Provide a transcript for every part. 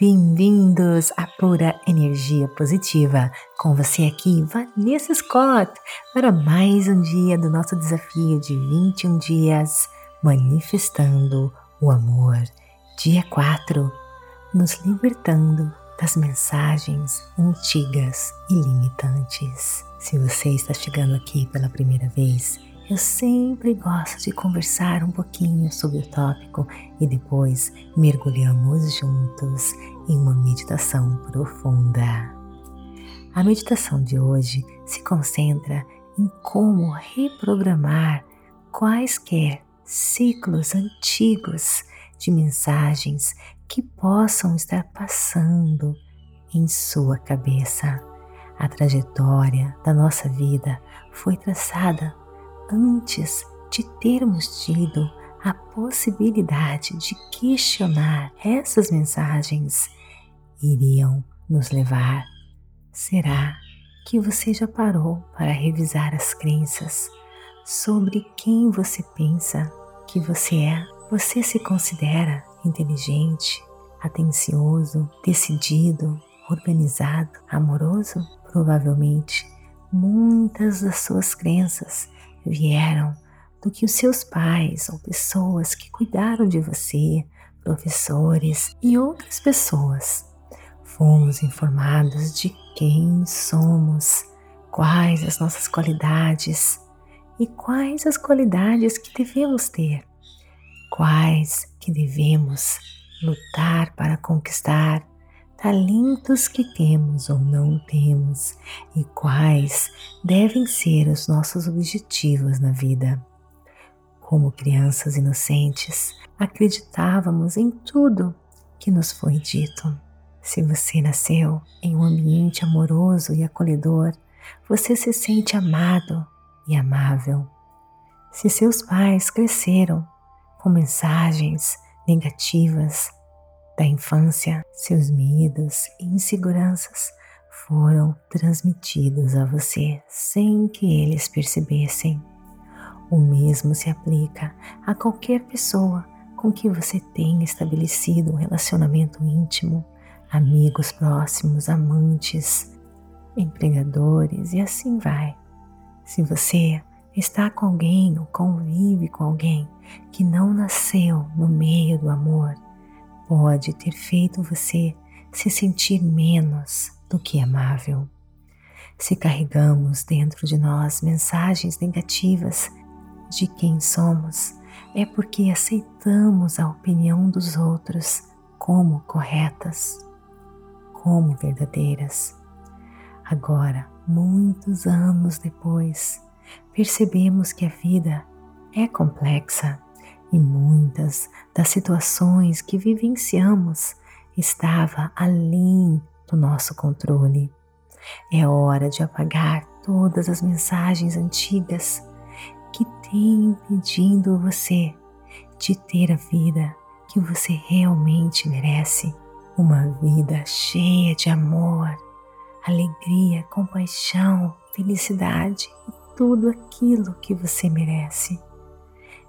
Bem-vindos à Pura Energia Positiva. Com você aqui, Vanessa Scott, para mais um dia do nosso desafio de 21 dias manifestando o amor. Dia 4, nos libertando das mensagens antigas e limitantes. Se você está chegando aqui pela primeira vez, eu sempre gosto de conversar um pouquinho sobre o tópico e depois mergulhamos juntos em uma meditação profunda. A meditação de hoje se concentra em como reprogramar quaisquer ciclos antigos de mensagens que possam estar passando em sua cabeça. A trajetória da nossa vida foi traçada antes de termos tido a possibilidade de questionar essas mensagens iriam nos levar? Será que você já parou para revisar as crenças sobre quem você pensa que você é? Você se considera inteligente, atencioso, decidido, organizado, amoroso? Provavelmente muitas das suas crenças vieram do que os seus pais ou pessoas que cuidaram de você, professores e outras pessoas. Fomos informados de quem somos, quais as nossas qualidades e quais as qualidades que devemos ter, quais que devemos lutar para conquistar, talentos que temos ou não temos e quais devem ser os nossos objetivos na vida. Como crianças inocentes, acreditávamos em tudo que nos foi dito. Se você nasceu em um ambiente amoroso e acolhedor, você se sente amado e amável. Se seus pais cresceram com mensagens negativas da infância, seus medos e inseguranças foram transmitidos a você sem que eles percebessem. O mesmo se aplica a qualquer pessoa com que você tenha estabelecido um relacionamento íntimo, amigos próximos, amantes, empregadores e assim vai. Se você está com alguém ou convive com alguém que não nasceu no meio do amor, pode ter feito você se sentir menos do que amável. Se carregamos dentro de nós mensagens negativas de quem somos, é porque aceitamos a opinião dos outros como corretas, como verdadeiras. Agora, muitos anos depois, percebemos que a vida é complexa e muitas das situações que vivenciamos estava além do nosso controle. É hora de apagar todas as mensagens antigas que tem impedindo você de ter a vida que você realmente merece. Uma vida cheia de amor, alegria, compaixão, felicidade e tudo aquilo que você merece.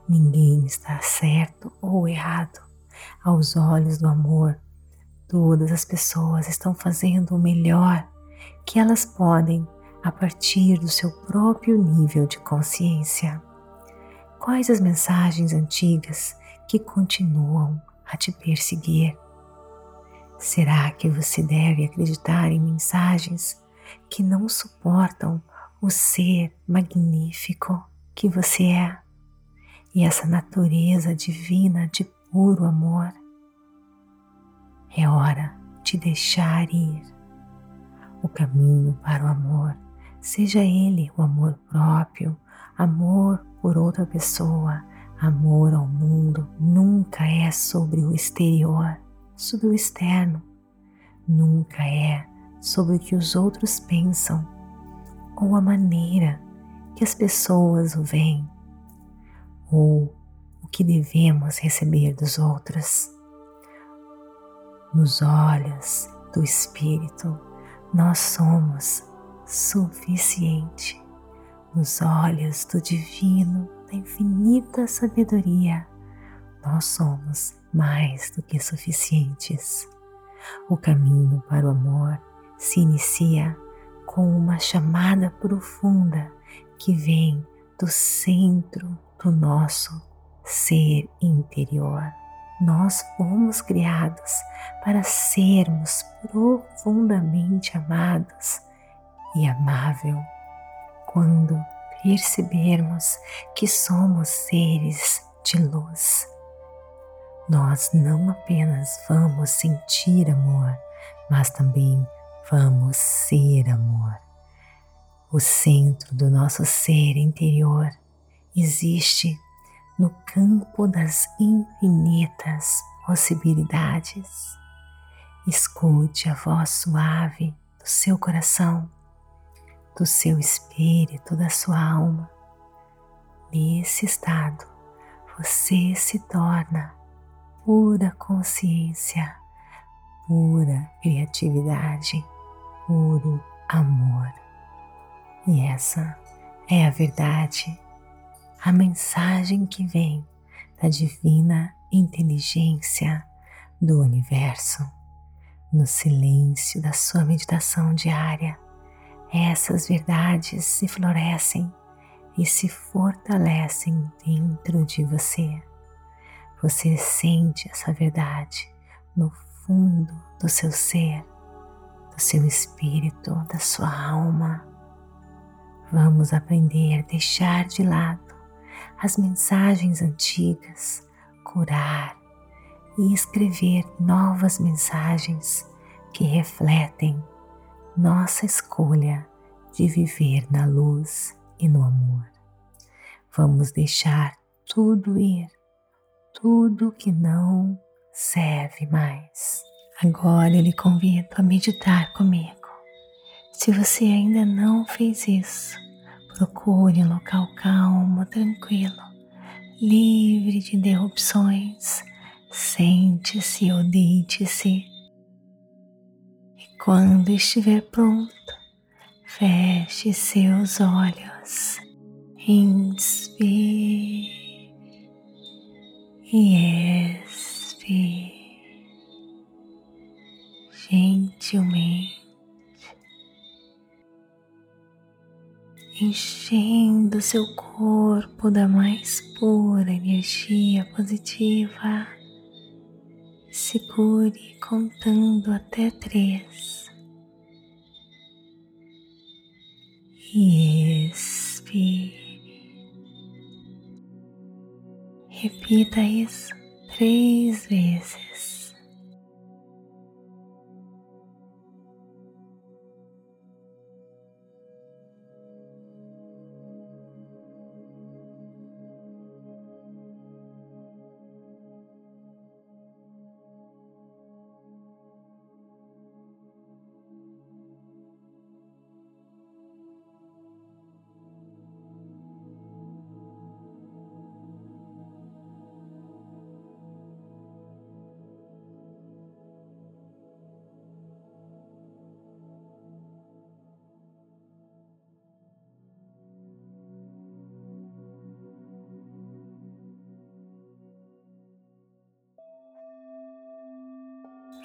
Ninguém está certo ou errado aos olhos do amor. Todas as pessoas estão fazendo o melhor que elas podem a partir do seu próprio nível de consciência. Quais as mensagens antigas que continuam a te perseguir? Será que você deve acreditar em mensagens que não suportam o ser magnífico que você é e essa natureza divina de puro amor? É hora de deixar ir o caminho para o amor seja ele o amor próprio, amor por outra pessoa, amor ao mundo, nunca é sobre o exterior, sobre o externo, nunca é sobre o que os outros pensam ou a maneira que as pessoas o veem ou o que devemos receber dos outros. Nos olhos do Espírito, nós somos suficiente nos olhos do Divino, da infinita sabedoria. Nós somos mais do que suficientes. O caminho para o amor se inicia com uma chamada profunda que vem do centro do nosso ser interior. Nós fomos criados para sermos profundamente amados e amável. Quando percebermos que somos seres de luz, nós não apenas vamos sentir amor, mas também vamos ser amor. O centro do nosso ser interior existe no campo das infinitas possibilidades. Escute a voz suave do seu coração, do seu espírito, da sua alma. Nesse estado, você se torna pura consciência, pura criatividade, puro amor. E essa é a verdade, a mensagem que vem da divina inteligência do universo. No silêncio da sua meditação diária, essas verdades se florescem e se fortalecem dentro de você. Você sente essa verdade no fundo do seu ser, do seu espírito, da sua alma. Vamos aprender a deixar de lado as mensagens antigas, curar e escrever novas mensagens que refletem nossa escolha de viver na luz e no amor. Vamos deixar tudo ir tudo que não serve mais. Agora eu lhe convido a meditar comigo. Se você ainda não fez isso, procure um local calmo, tranquilo, livre de interrupções. Sente-se ou deite-se. E quando estiver pronto, feche seus olhos. Inspire e expire gentilmente, enchendo seu corpo da mais pura energia positiva. Segure contando até três. E expire. Repita isso três vezes.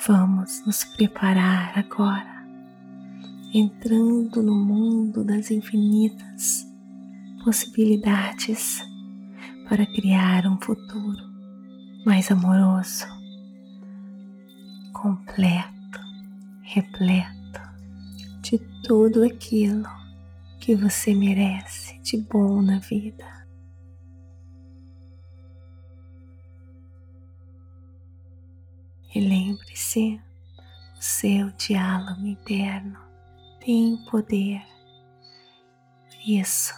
Vamos nos preparar agora, entrando no mundo das infinitas possibilidades para criar um futuro mais amoroso, completo, repleto de tudo aquilo que você merece de bom na vida. E lembre-se, o seu diálogo interno tem poder. Por isso,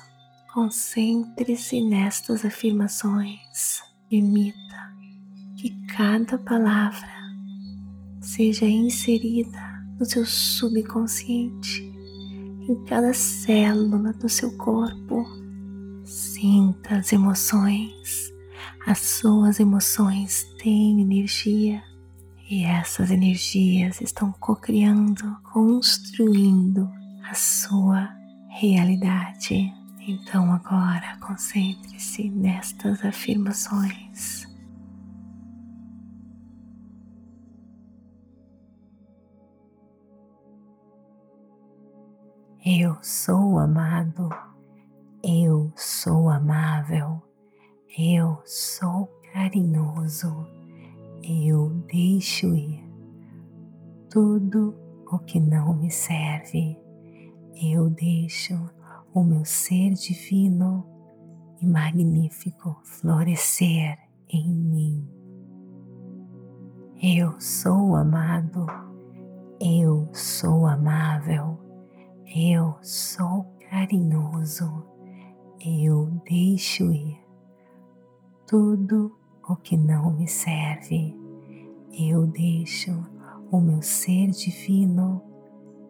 concentre-se nestas afirmações. Permita que cada palavra seja inserida no seu subconsciente, em cada célula do seu corpo. Sinta as emoções. As suas emoções têm energia e essas energias estão co-criando, construindo a sua realidade. Então agora concentre-se nestas afirmações. Eu sou amado, eu sou amável, eu sou carinhoso eu deixo ir tudo o que não me serve. Eu deixo o meu ser divino e magnífico florescer em mim. Eu sou amado, eu sou amável, eu sou carinhoso, eu deixo ir tudo o que não me serve. Eu deixo o meu ser divino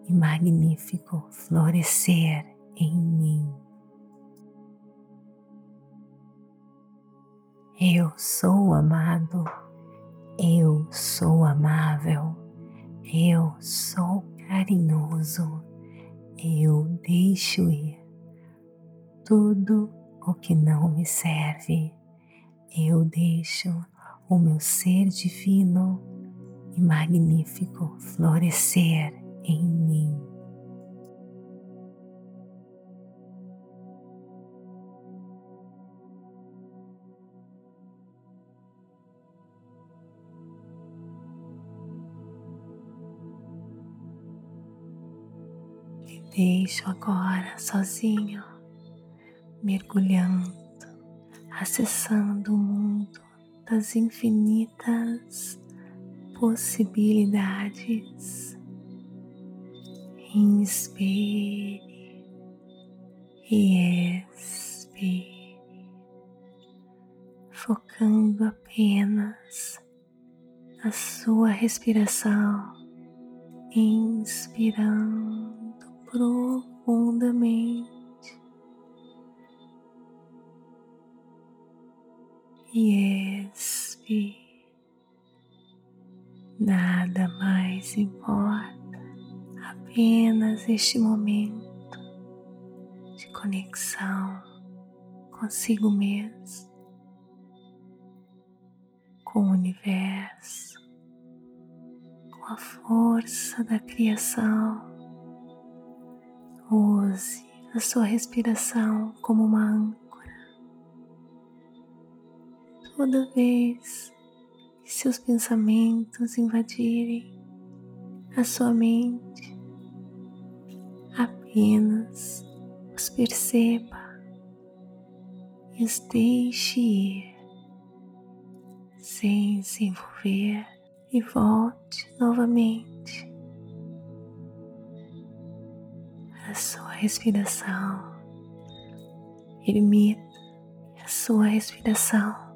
e magnífico florescer em mim. Eu sou amado, eu sou amável, eu sou carinhoso, eu deixo ir tudo o que não me serve. Eu deixo o meu ser divino e magnífico florescer em mim. deixo agora sozinho, mergulhando, acessando o mundo das infinitas possibilidades. Inspire e expire, focando apenas na sua respiração, inspirando profundamente e expire. Nada mais importa, apenas este momento de conexão consigo mesmo, com o universo, com a força da criação. Use a sua respiração como uma âncora. Toda vez que seus pensamentos invadirem a sua mente, apenas os perceba e os deixe ir, sem se envolver e volte novamente a sua respiração. Permita a sua respiração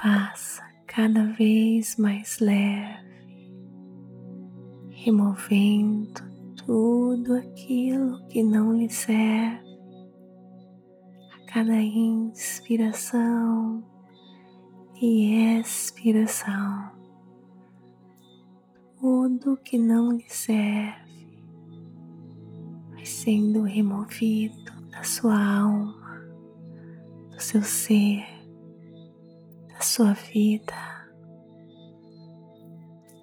faça cada vez mais leve, removendo tudo aquilo que não lhe serve. A cada inspiração e expiração, tudo que não lhe serve vai sendo removido da sua alma, do seu ser a sua vida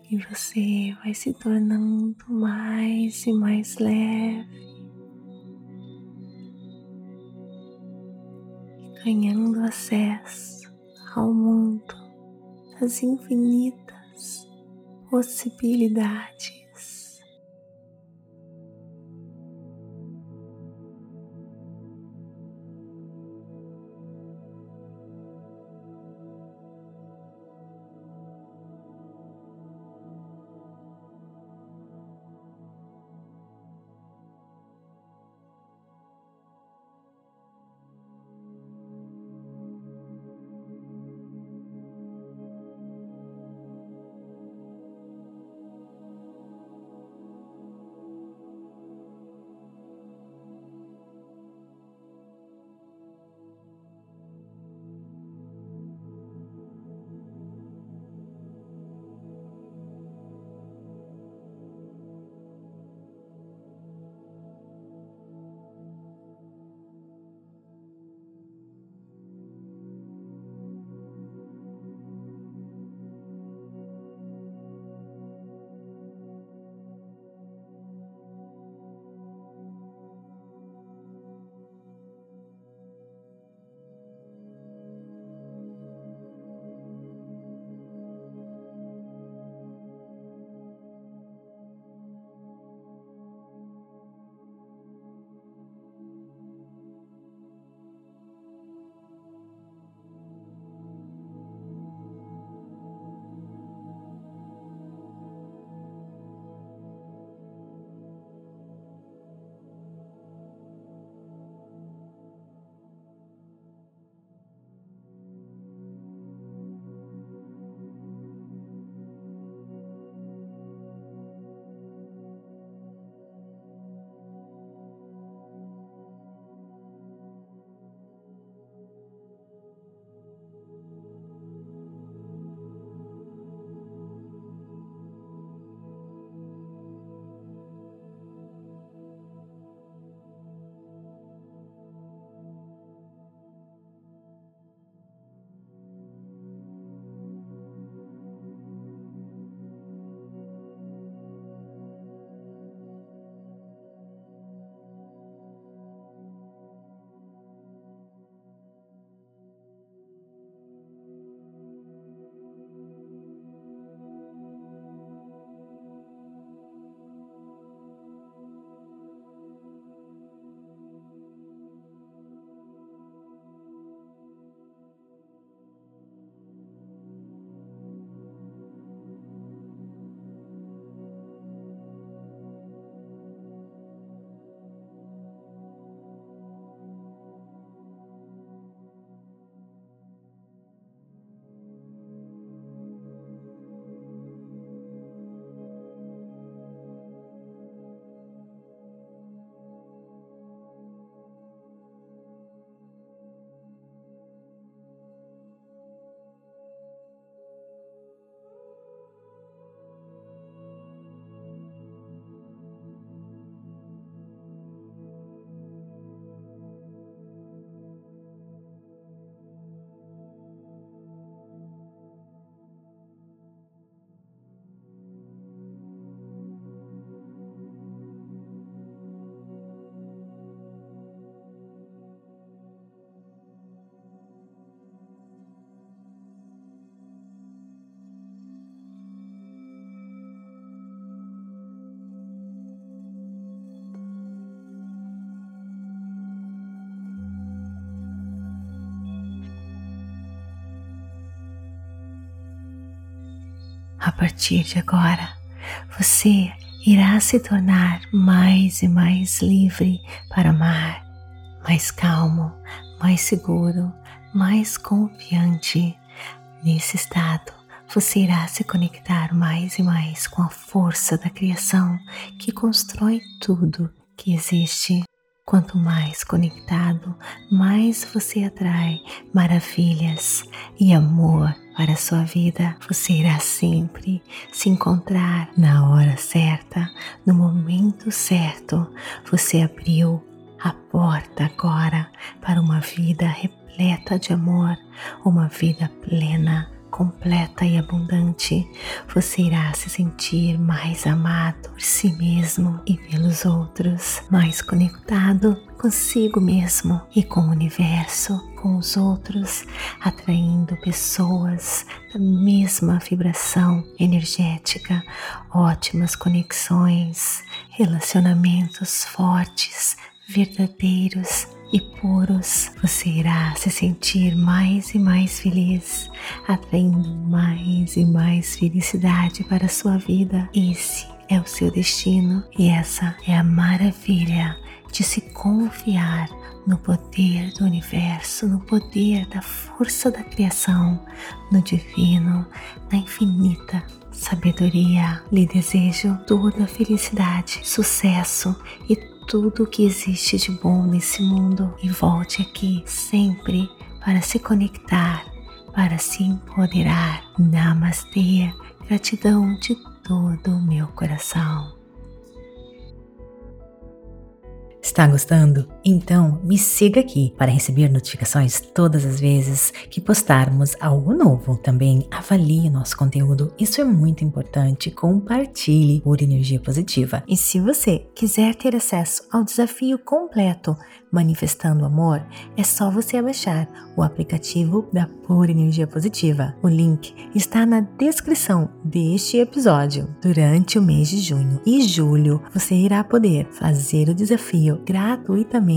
e você vai se tornando mais e mais leve, ganhando acesso ao mundo das infinitas possibilidades. A partir de agora, você irá se tornar mais e mais livre para amar, mais calmo, mais seguro, mais confiante. Nesse estado, você irá se conectar mais e mais com a força da criação que constrói tudo que existe. Quanto mais conectado, mais você atrai maravilhas e amor para a sua vida. Você irá sempre se encontrar na hora certa, no momento certo. Você abriu a porta agora para uma vida repleta de amor, uma vida plena completa e abundante, você irá se sentir mais amado por si mesmo e pelos outros, mais conectado consigo mesmo e com o universo, com os outros, atraindo pessoas da mesma vibração energética, ótimas conexões, relacionamentos fortes, verdadeiros e puros, você irá se sentir mais e mais feliz, atraindo mais e mais felicidade para a sua vida. Esse é o seu destino e essa é a maravilha de se confiar no poder do universo, no poder da força da criação, no divino, na infinita sabedoria. Lhe desejo toda felicidade, sucesso e tudo o que existe de bom nesse mundo e volte aqui sempre para se conectar, para se empoderar. Namastê, gratidão de todo o meu coração. Está gostando? Então me siga aqui para receber notificações todas as vezes que postarmos algo novo. Também avalie nosso conteúdo, isso é muito importante. Compartilhe por energia positiva. E se você quiser ter acesso ao desafio completo Manifestando Amor, é só você baixar o aplicativo da Pura Energia Positiva. O link está na descrição deste episódio. Durante o mês de junho e julho, você irá poder fazer o desafio gratuitamente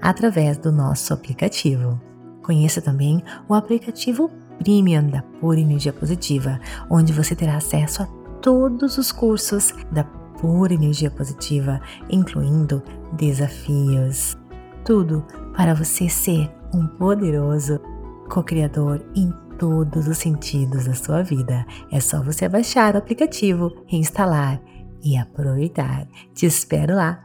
através do nosso aplicativo. Conheça também o aplicativo Premium da Pura Energia Positiva, onde você terá acesso a todos os cursos da Pura Energia Positiva, incluindo desafios tudo para você ser um poderoso co-criador em todos os sentidos da sua vida. É só você baixar o aplicativo, instalar e aproveitar. Te espero lá.